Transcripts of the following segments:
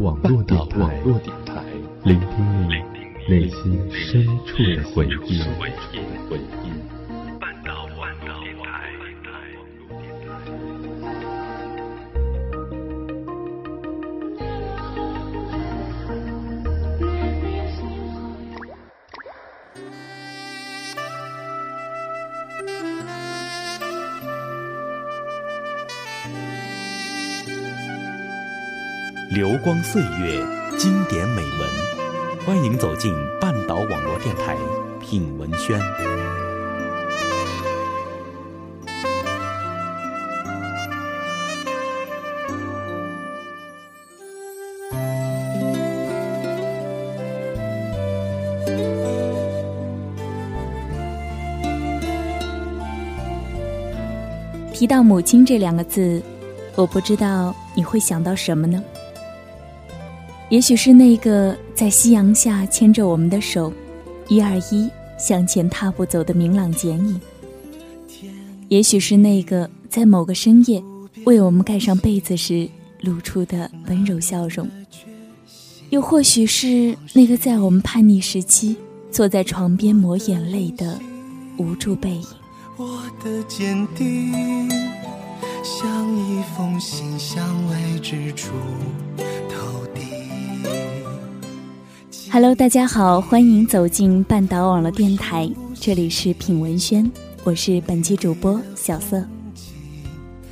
网络电台，聆听你内心深处的回忆。光岁月，经典美文，欢迎走进半岛网络电台，品文轩。提到母亲这两个字，我不知道你会想到什么呢？也许是那个在夕阳下牵着我们的手，一二一向前踏步走的明朗剪影；也许是那个在某个深夜为我们盖上被子时露出的温柔笑容；又或许是那个在我们叛逆时期坐在床边抹眼泪的无助背影。我的坚定，像一封信，向未知处。Hello，大家好，欢迎走进半岛网络电台，这里是品文轩，我是本期主播小色。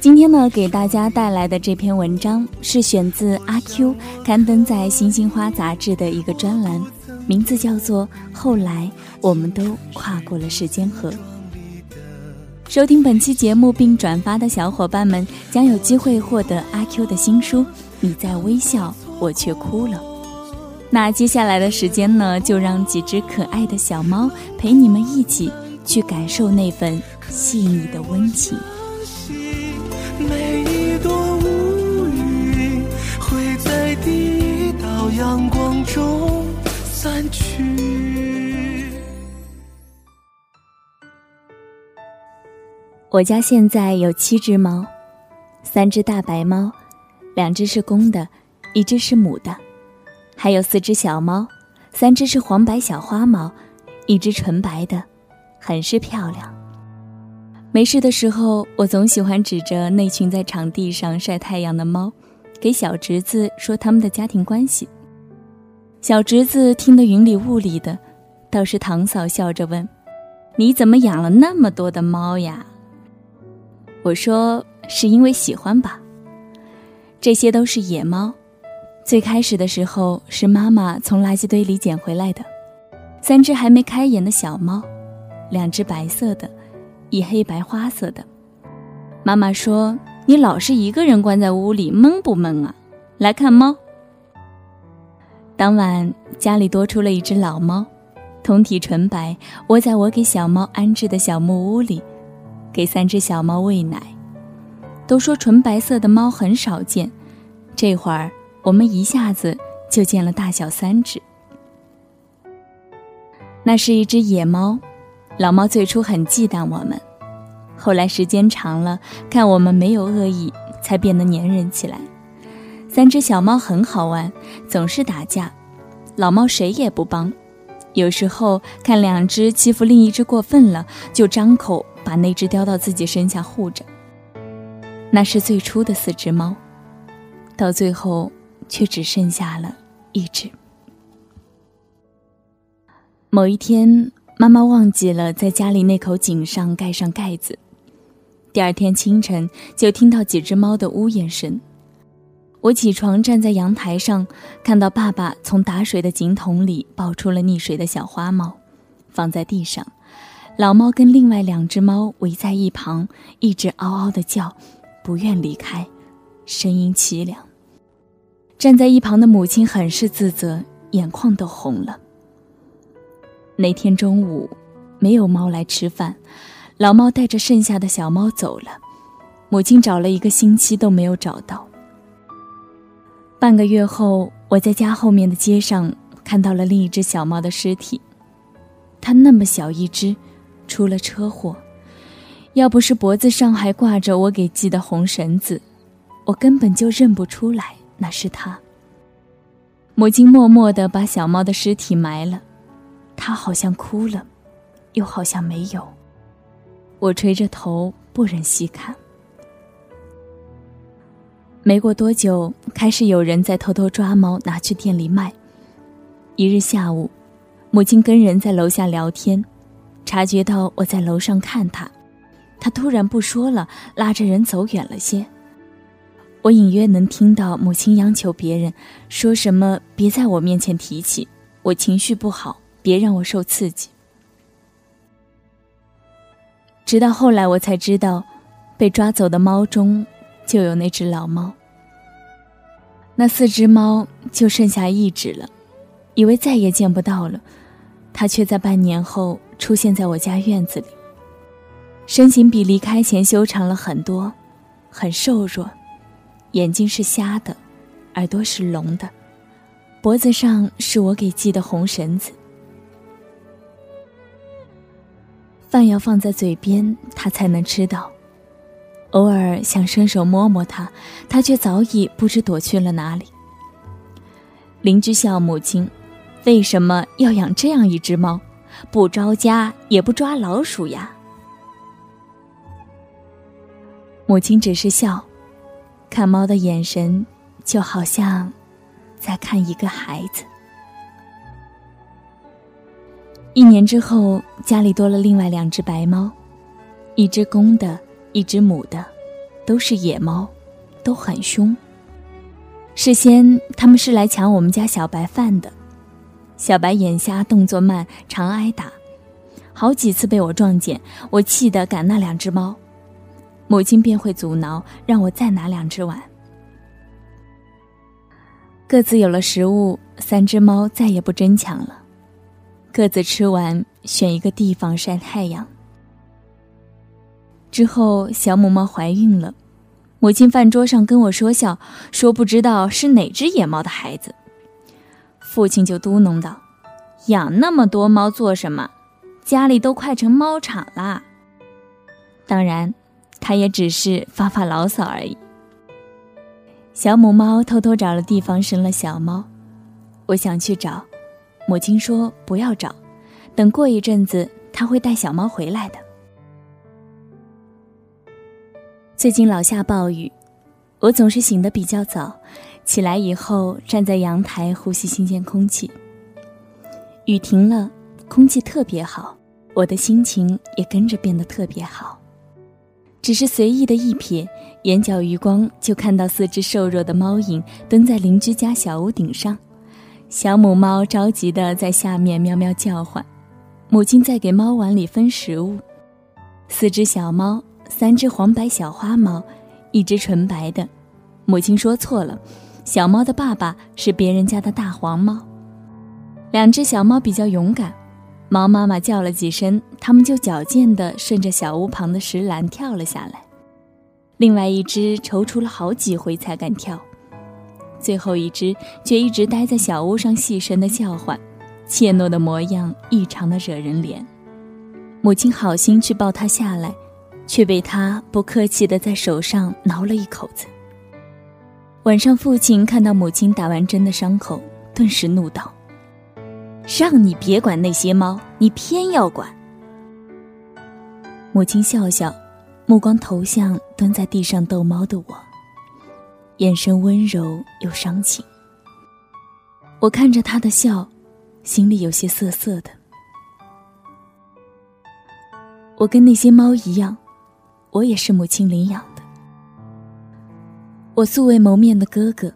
今天呢，给大家带来的这篇文章是选自阿 Q 刊登在《星星花》杂志的一个专栏，名字叫做《后来我们都跨过了时间河》。收听本期节目并转发的小伙伴们将有机会获得阿 Q 的新书《你在微笑，我却哭了》。那接下来的时间呢，就让几只可爱的小猫陪你们一起去感受那份细腻的温情。每一朵乌云会在第一道阳光中散去。我家现在有七只猫，三只大白猫，两只是公的，一只是母的。还有四只小猫，三只是黄白小花猫，一只纯白的，很是漂亮。没事的时候，我总喜欢指着那群在场地上晒太阳的猫，给小侄子说他们的家庭关系。小侄子听得云里雾里的，倒是堂嫂笑着问：“你怎么养了那么多的猫呀？”我说：“是因为喜欢吧。这些都是野猫。”最开始的时候是妈妈从垃圾堆里捡回来的，三只还没开眼的小猫，两只白色的，一黑白花色的。妈妈说：“你老是一个人关在屋里，闷不闷啊？来看猫。”当晚家里多出了一只老猫，通体纯白，窝在我给小猫安置的小木屋里，给三只小猫喂奶。都说纯白色的猫很少见，这会儿。我们一下子就见了大小三只。那是一只野猫，老猫最初很忌惮我们，后来时间长了，看我们没有恶意，才变得粘人起来。三只小猫很好玩，总是打架，老猫谁也不帮。有时候看两只欺负另一只过分了，就张口把那只叼到自己身下护着。那是最初的四只猫，到最后。却只剩下了一只。某一天，妈妈忘记了在家里那口井上盖上盖子。第二天清晨，就听到几只猫的呜咽声。我起床，站在阳台上，看到爸爸从打水的井桶里抱出了溺水的小花猫，放在地上。老猫跟另外两只猫围在一旁，一直嗷嗷的叫，不愿离开，声音凄凉。站在一旁的母亲很是自责，眼眶都红了。那天中午，没有猫来吃饭，老猫带着剩下的小猫走了，母亲找了一个星期都没有找到。半个月后，我在家后面的街上看到了另一只小猫的尸体，它那么小一只，出了车祸，要不是脖子上还挂着我给系的红绳子，我根本就认不出来。那是他。母亲默默地把小猫的尸体埋了，它好像哭了，又好像没有。我垂着头，不忍细看。没过多久，开始有人在偷偷抓猫拿去店里卖。一日下午，母亲跟人在楼下聊天，察觉到我在楼上看她，她突然不说了，拉着人走远了些。我隐约能听到母亲央求别人，说什么别在我面前提起，我情绪不好，别让我受刺激。直到后来，我才知道，被抓走的猫中。就有那只老猫，那四只猫就剩下一只了，以为再也见不到了，它却在半年后出现在我家院子里。身形比离开前修长了很多，很瘦弱，眼睛是瞎的，耳朵是聋的，脖子上是我给系的红绳子。饭要放在嘴边，它才能吃到。偶尔想伸手摸摸它，它却早已不知躲去了哪里。邻居笑母亲：“为什么要养这样一只猫？不着家也不抓老鼠呀？”母亲只是笑，看猫的眼神就好像在看一个孩子。一年之后，家里多了另外两只白猫，一只公的。一只母的，都是野猫，都很凶。事先他们是来抢我们家小白饭的，小白眼瞎，动作慢，常挨打，好几次被我撞见，我气得赶那两只猫，母亲便会阻挠，让我再拿两只碗。各自有了食物，三只猫再也不争抢了，各自吃完，选一个地方晒太阳。之后，小母猫怀孕了，母亲饭桌上跟我说笑，说不知道是哪只野猫的孩子。父亲就嘟哝道：“养那么多猫做什么？家里都快成猫场啦。”当然，他也只是发发牢骚而已。小母猫偷偷找了地方生了小猫，我想去找，母亲说不要找，等过一阵子，他会带小猫回来的。最近老下暴雨，我总是醒得比较早，起来以后站在阳台呼吸新鲜空气。雨停了，空气特别好，我的心情也跟着变得特别好。只是随意的一瞥，眼角余光就看到四只瘦弱的猫影蹲在邻居家小屋顶上，小母猫着急的在下面喵喵叫唤，母亲在给猫碗里分食物，四只小猫。三只黄白小花猫，一只纯白的。母亲说错了，小猫的爸爸是别人家的大黄猫。两只小猫比较勇敢，猫妈妈叫了几声，它们就矫健地顺着小屋旁的石栏跳了下来。另外一只踌躇了好几回才敢跳，最后一只却一直待在小屋上细声的叫唤，怯懦的模样异常的惹人怜。母亲好心去抱它下来。却被他不客气地在手上挠了一口子。晚上，父亲看到母亲打完针的伤口，顿时怒道：“让你别管那些猫，你偏要管。”母亲笑笑，目光投向蹲在地上逗猫的我，眼神温柔又伤情。我看着他的笑，心里有些涩涩的。我跟那些猫一样。我也是母亲领养的。我素未谋面的哥哥，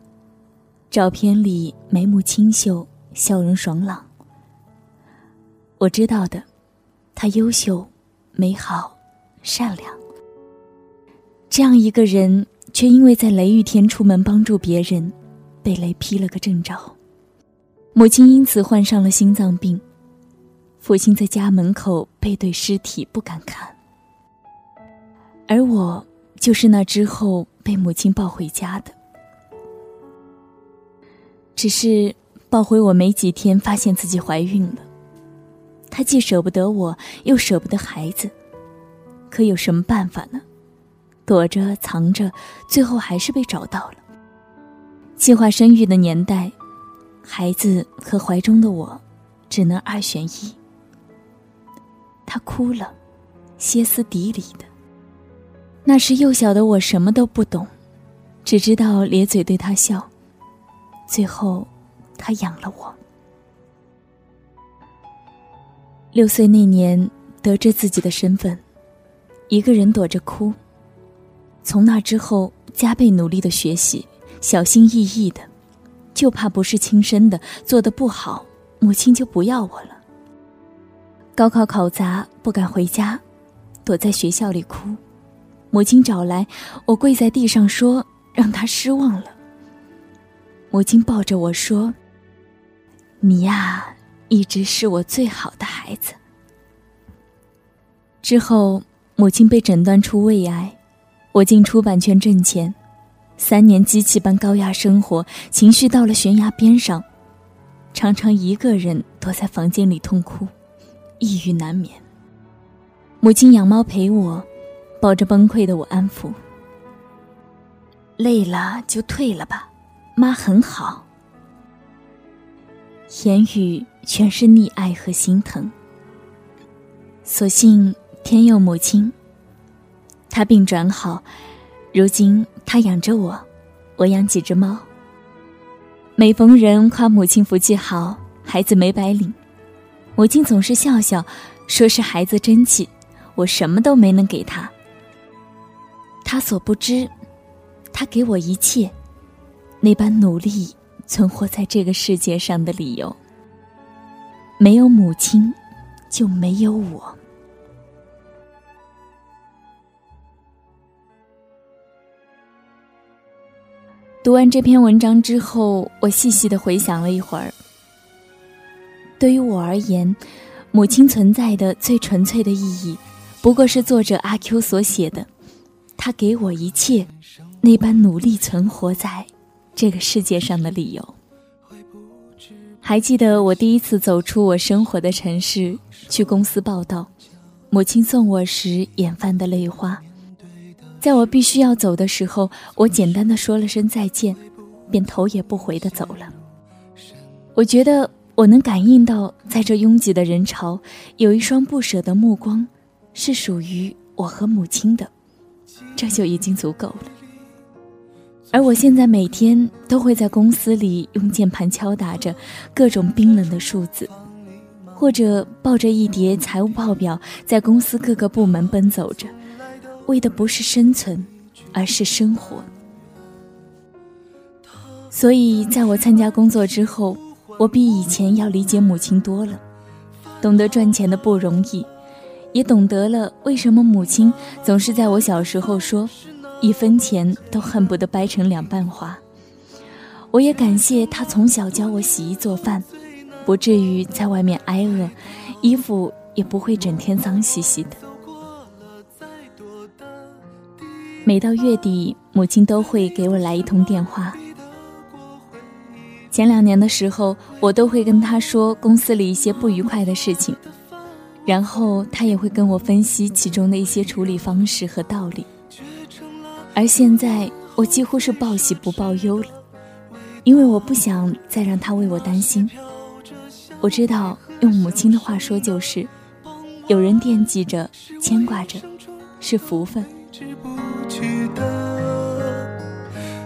照片里眉目清秀，笑容爽朗。我知道的，他优秀、美好、善良。这样一个人，却因为在雷雨天出门帮助别人，被雷劈了个正着。母亲因此患上了心脏病，父亲在家门口背对尸体不敢看。而我就是那之后被母亲抱回家的，只是抱回我没几天，发现自己怀孕了。他既舍不得我，又舍不得孩子，可有什么办法呢？躲着藏着，最后还是被找到了。计划生育的年代，孩子和怀中的我，只能二选一。他哭了，歇斯底里的。那时幼小的我什么都不懂，只知道咧嘴对他笑。最后，他养了我。六岁那年，得知自己的身份，一个人躲着哭。从那之后，加倍努力的学习，小心翼翼的，就怕不是亲生的，做的不好，母亲就不要我了。高考考砸，不敢回家，躲在学校里哭。母亲找来，我跪在地上说：“让她失望了。”母亲抱着我说：“你呀，一直是我最好的孩子。”之后，母亲被诊断出胃癌，我进出版圈挣钱，三年机器般高压生活，情绪到了悬崖边上，常常一个人躲在房间里痛哭。抑郁难眠。母亲养猫陪我，抱着崩溃的我安抚。累了就退了吧，妈很好。言语全是溺爱和心疼。所幸天佑母亲，她病转好，如今她养着我，我养几只猫。每逢人夸母亲福气好，孩子没白领。母亲总是笑笑，说是孩子争气，我什么都没能给他。他所不知，他给我一切，那般努力存活在这个世界上的理由。没有母亲，就没有我。读完这篇文章之后，我细细的回想了一会儿。对于我而言，母亲存在的最纯粹的意义，不过是作者阿 Q 所写的：“他给我一切，那般努力存活在这个世界上的理由。”还记得我第一次走出我生活的城市，去公司报道，母亲送我时眼泛的泪花。在我必须要走的时候，我简单的说了声再见，便头也不回的走了。我觉得。我能感应到，在这拥挤的人潮，有一双不舍的目光，是属于我和母亲的，这就已经足够了。而我现在每天都会在公司里用键盘敲打着各种冰冷的数字，或者抱着一叠财务报表，在公司各个部门奔走着，为的不是生存，而是生活。所以，在我参加工作之后。我比以前要理解母亲多了，懂得赚钱的不容易，也懂得了为什么母亲总是在我小时候说，一分钱都恨不得掰成两半花。我也感谢他从小教我洗衣做饭，不至于在外面挨饿，衣服也不会整天脏兮兮的。每到月底，母亲都会给我来一通电话。前两年的时候，我都会跟他说公司里一些不愉快的事情，然后他也会跟我分析其中的一些处理方式和道理。而现在，我几乎是报喜不报忧了，因为我不想再让他为我担心。我知道，用母亲的话说就是，有人惦记着、牵挂着，是福分。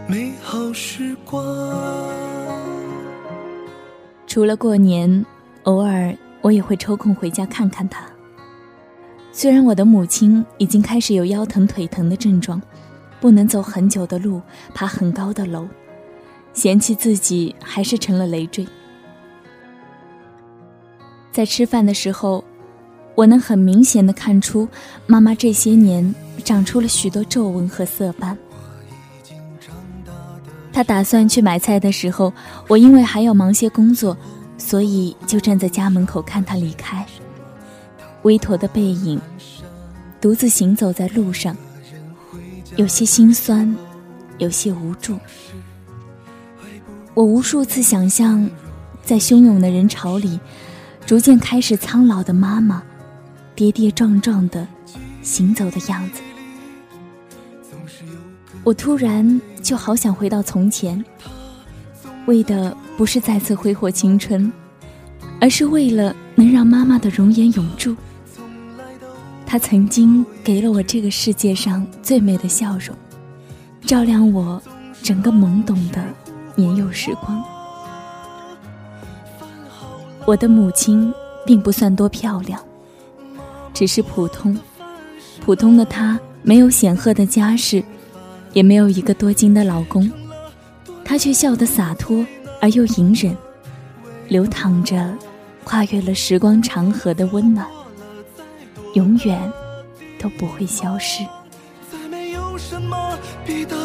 美好时光。除了过年，偶尔我也会抽空回家看看他。虽然我的母亲已经开始有腰疼腿疼的症状，不能走很久的路，爬很高的楼，嫌弃自己还是成了累赘。在吃饭的时候，我能很明显的看出妈妈这些年长出了许多皱纹和色斑。她打算去买菜的时候，我因为还要忙些工作，所以就站在家门口看她离开。微驼的背影，独自行走在路上，有些心酸，有些无助。我无数次想象，在汹涌的人潮里，逐渐开始苍老的妈妈，跌跌撞撞的行走的样子。我突然就好想回到从前，为的不是再次挥霍青春，而是为了能让妈妈的容颜永驻。她曾经给了我这个世界上最美的笑容，照亮我整个懵懂的年幼时光。我的母亲并不算多漂亮，只是普通。普通的她没有显赫的家世，也没有一个多金的老公，她却笑得洒脱而又隐忍，流淌着跨越了时光长河的温暖，永远都不会消失。再没有什么比得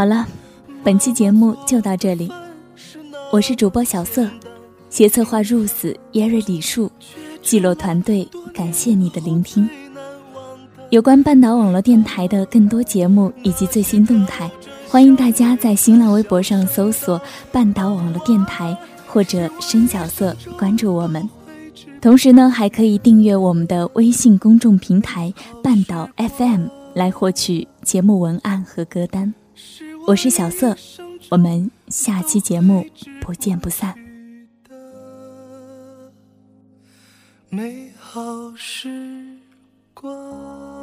好了，本期节目就到这里。我是主播小色，协策划 Rose 耶瑞李树。记录团队，感谢你的聆听。有关半岛网络电台的更多节目以及最新动态，欢迎大家在新浪微博上搜索“半岛网络电台”或者“深角色”关注我们。同时呢，还可以订阅我们的微信公众平台“半岛 FM” 来获取节目文案和歌单。我是小色，我们下期节目不见不散。美好时光。